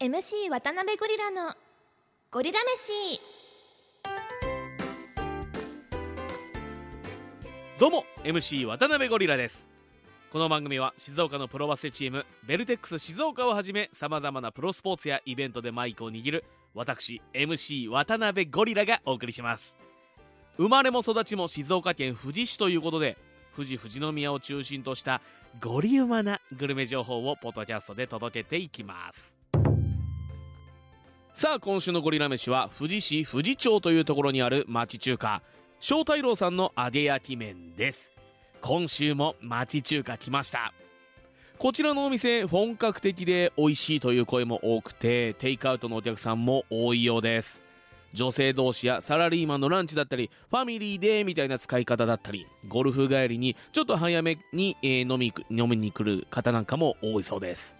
MC 渡辺ゴリラのゴリラ飯。どうも MC 渡辺ゴリラです。この番組は静岡のプロバスケチームベルテックス静岡をはじめさまざまなプロスポーツやイベントでマイクを握る私 MC 渡辺ゴリラがお送りします生まれも育ちも静岡県富士市ということで富士富士宮を中心としたゴリウマなグルメ情報をポッドキャストで届けていきます。さあ今週のゴリラ飯は富士市富士町というところにある町中華正太郎さんの揚げ焼き麺です。今週も町中華来ました。こちらのお店本格的で美味しいという声も多くてテイクアウトのお客さんも多いようです。女性同士やサラリーマンのランチだったりファミリーでみたいな使い方だったりゴルフ帰りにちょっと早めに、飲み飲みに来る方なんかも多いそうです。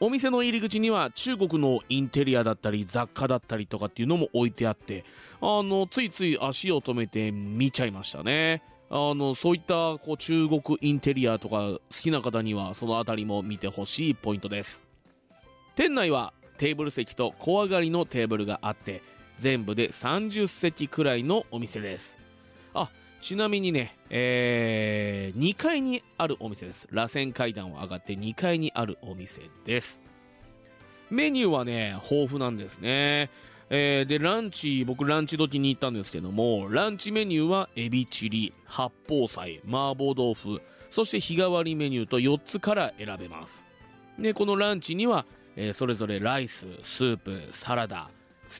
お店の入り口には中国のインテリアだったり雑貨だったりとかっていうのも置いてあってあのついつい足を止めて見ちゃいましたね。あのそういったこう中国インテリアとか好きな方にはその辺りも見てほしいポイントです。店内はテーブル席と小上がりのテーブルがあって全部で30席くらいのお店です。あちなみにね、えー2階にあるお店です。螺旋階段を上がって2階にあるお店です。メニューはね豊富なんですね。えーでランチ僕ランチ時に行ったんですけどもランチメニューはエビチリ八宝菜麻婆豆腐そして日替わりメニューと4つから選べます。でこのランチには、えーそれぞれライススープサラダ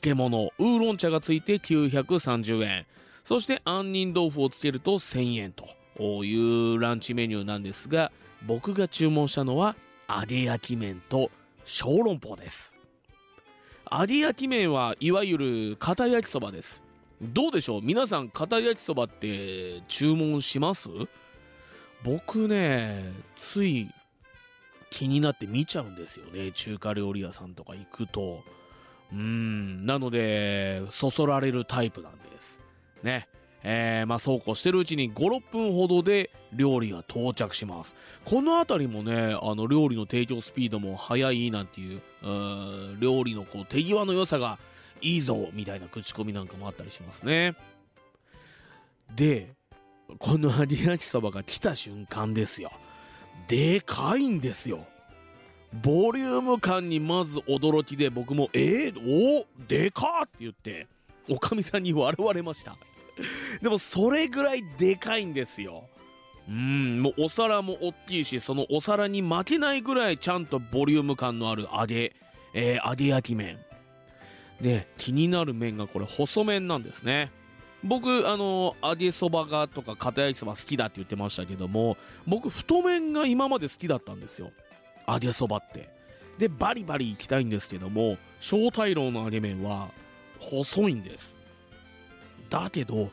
漬物ウーロン茶がついて930円そして杏仁豆腐をつけると1000円というランチメニューなんですが僕が注文したのは揚げ焼き麺と小籠包です。揚げ焼き麺はいわゆる片焼きそばです。どうでしょう？皆さん片焼きそばって注文します？僕ねつい気になって見ちゃうんですよね。中華料理屋さんとか行くと。うん。なのでそそられるタイプなんです。ね。えーまあそうこうしてるうちに56分ほどで料理が到着します。この辺りもねあの料理の提供スピードも速いなんていうう料理のこう手際の良さがいいぞみたいな口コミなんかもあったりしますね。でこの揚げ焼きそばが来た瞬間ですよ。でかいんですよ。ボリューム感にまず驚きで僕も「えー、おでかっ!」って言っておかみさんに笑われました。でもそれぐらいでかいんですよ。うんもうお皿も大きいしそのお皿に負けないぐらいちゃんとボリューム感のある揚げ、えー揚げ焼き麺。で気になる麺がこれ細麺なんですね。僕あの揚げそばがとか片焼きそば好きだって言ってましたけども僕太麺が今まで好きだったんですよ。揚げそばって。でバリバリいきたいんですけども小太郎の揚げ麺は細いんです。だけど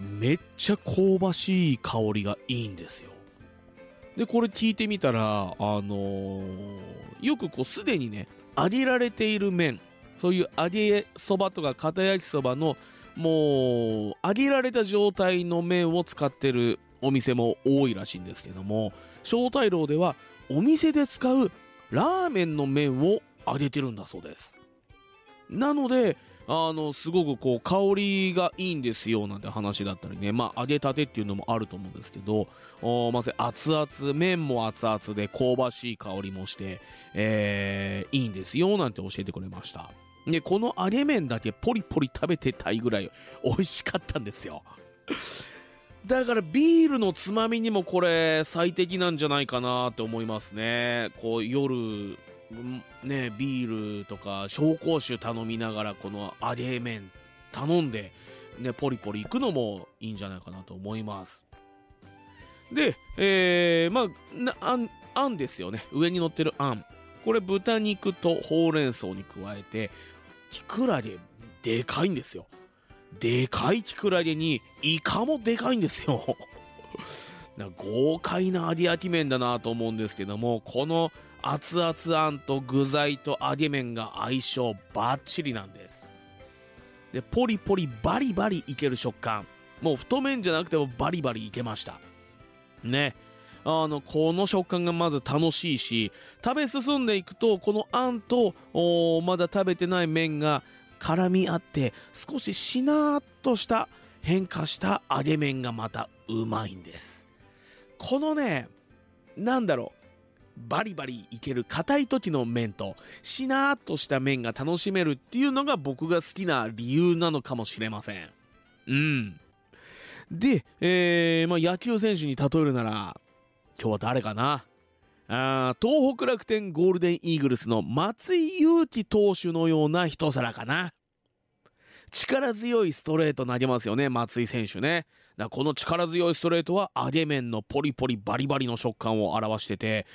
めっちゃ香ばしい香りがいいんですよ。でこれ聞いてみたらあのーよくこうすでにね揚げられている麺そういう揚げそばとか片焼きそばのもう揚げられた状態の麺を使ってるお店も多いらしいんですけども小太郎ではお店で使うラーメンの麺を揚げてるんだそうです。なのであのすごくこう香りがいいんですよなんて話だったりね。まあ揚げたてっていうのもあると思うんですけどおまず熱々麺も熱々で香ばしい香りもして、えーいいんですよなんて教えてくれました。でこの揚げ麺だけポリポリ食べてたいぐらい美味しかったんですよ。だからビールのつまみにもこれ最適なんじゃないかなって思いますね。こう夜ねビールとか紹興酒頼みながらこの揚げ麺頼んでねポリポリいくのもいいんじゃないかなと思います。でえー、まああんあんですよね。上に乗ってるあん。これ豚肉とほうれん草に加えてきくらげでかいんですよ。でかいきくらげにイカもでかいんですよ。な豪快な揚げ焼き麺だなと思うんですけどもこの熱々あんと具材と揚げ麺が相性バッチリなんです。でポリポリバリバリいける食感。もう太麺じゃなくてもバリバリいけました。ね。あのこの食感がまず楽しいし食べ進んでいくとこのあんとまだ食べてない麺が絡み合って少ししなーっとした変化した揚げ麺がまたうまいんです。このねなんだろう。バリバリいける硬い時の麺としなーっとした麺が楽しめるっていうのが僕が好きな理由なのかもしれません。うん。で、えーまあ、野球選手に例えるなら今日は誰かな？あ東北楽天ゴールデンイーグルスの松井裕樹投手のような一皿かな。力強いストレート投げますよね松井選手ね。だこの力強いストレートは揚げ麺のポリポリバリバリの食感を表してて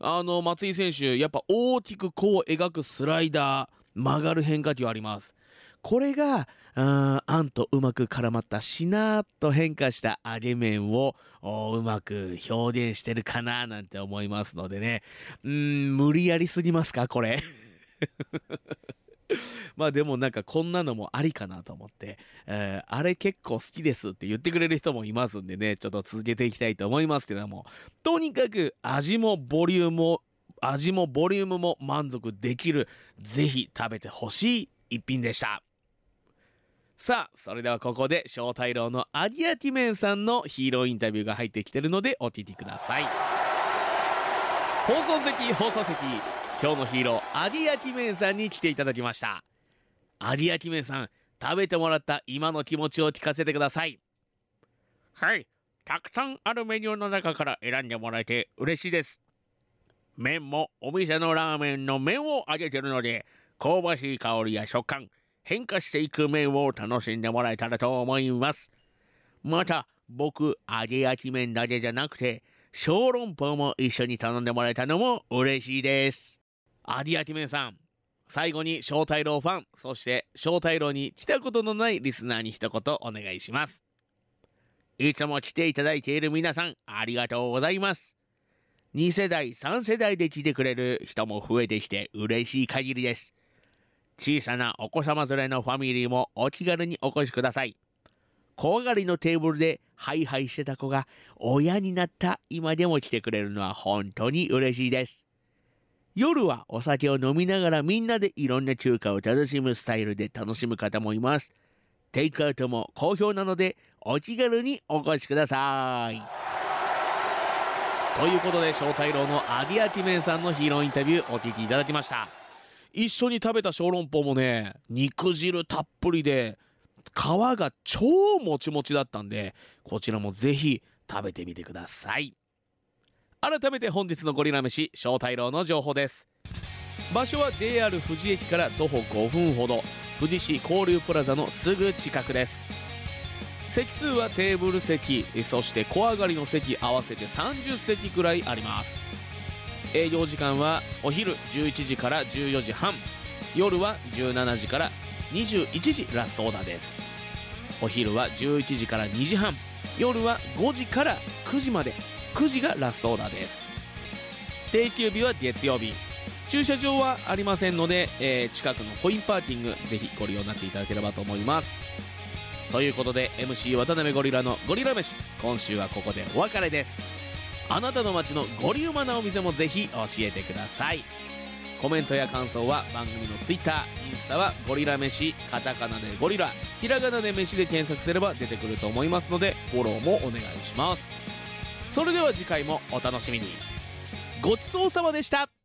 あの松井選手やっぱ大きくこう描くスライダー曲がる変化球あります。これがああんとうまく絡まったしなっと変化した揚げ麺をうまく表現してるかななんて思いますのでね。うん無理やりすぎますかこれ。まあでもなんかこんなのもありかなと思って、えーあれ結構好きですって言ってくれる人もいますんでね。ちょっと続けていきたいと思いますけどもとにかく味もボリュームも味もボリュームも満足できるぜひ食べてほしい一品でした。さあそれではここで正太郎のアディアティメンさんのヒーローインタビューが入ってきてるのでお聞きください。放送席放送席今日のヒーローアディアティメンさんに来ていただきました。アディアティメンさん食べてもらった今の気持ちを聞かせてください。はいたくさんあるメニューの中から選んでもらえて嬉しいです。麺もお店のラーメンの麺を揚げてるので香ばしい香りや食感変化していく麺を楽しんでもらえたらと思います。また僕揚げ焼き麺だけじゃなくて小籠包も一緒に頼んでもらえたのも嬉しいです。アディアティメンさん最後に正太郎ファンそして正太郎に来たことのないリスナーに一言お願いします。いつも来ていただいている皆さんありがとうございます。2世代3世代で来てくれる人も増えてきて嬉しい限りです。小さなお子様連れのファミリーもお気軽にお越しください。怖がりのテーブルでハイハイしてた子が親になった今でも来てくれるのは本当に嬉しいです。夜はお酒を飲みながらみんなでいろんな中華を楽しむスタイルで楽しむ方もいます。テイクアウトも好評なのでお気軽にお越しください。ということで正太郎のアディアティメンさんのヒーローインタビューお聞きいただきました。一緒に食べた小籠包もね肉汁たっぷりで皮が超もちもちだったんでこちらもぜひ食べてみてください。改めて本日のゴリラ飯正太郎の情報です。場所は JR 富士駅から徒歩5分ほど富士市交流プラザのすぐ近くです。席数はテーブル席そして小上がりの席合わせて30席くらいあります。営業時間はお昼11時から14時半。夜は17時から21時ラストオーダーです。お昼は11時から2時半。夜は5時から9時まで。9時がラストオーダーです。定休日は月曜日。駐車場はありませんので、えー近くのコインパーキングぜひご利用になっていただければと思います。ということで MC 渡辺ゴリラのゴリラ飯。今週はここでお別れです。あなたの街のゴリウマなお店もぜひ教えてください。コメントや感想は番組の Twitter インスタはゴリラ飯カタカナでゴリラひらがなで飯で検索すれば出てくると思いますのでフォローもお願いします。それでは次回もお楽しみに。ごちそうさまでした。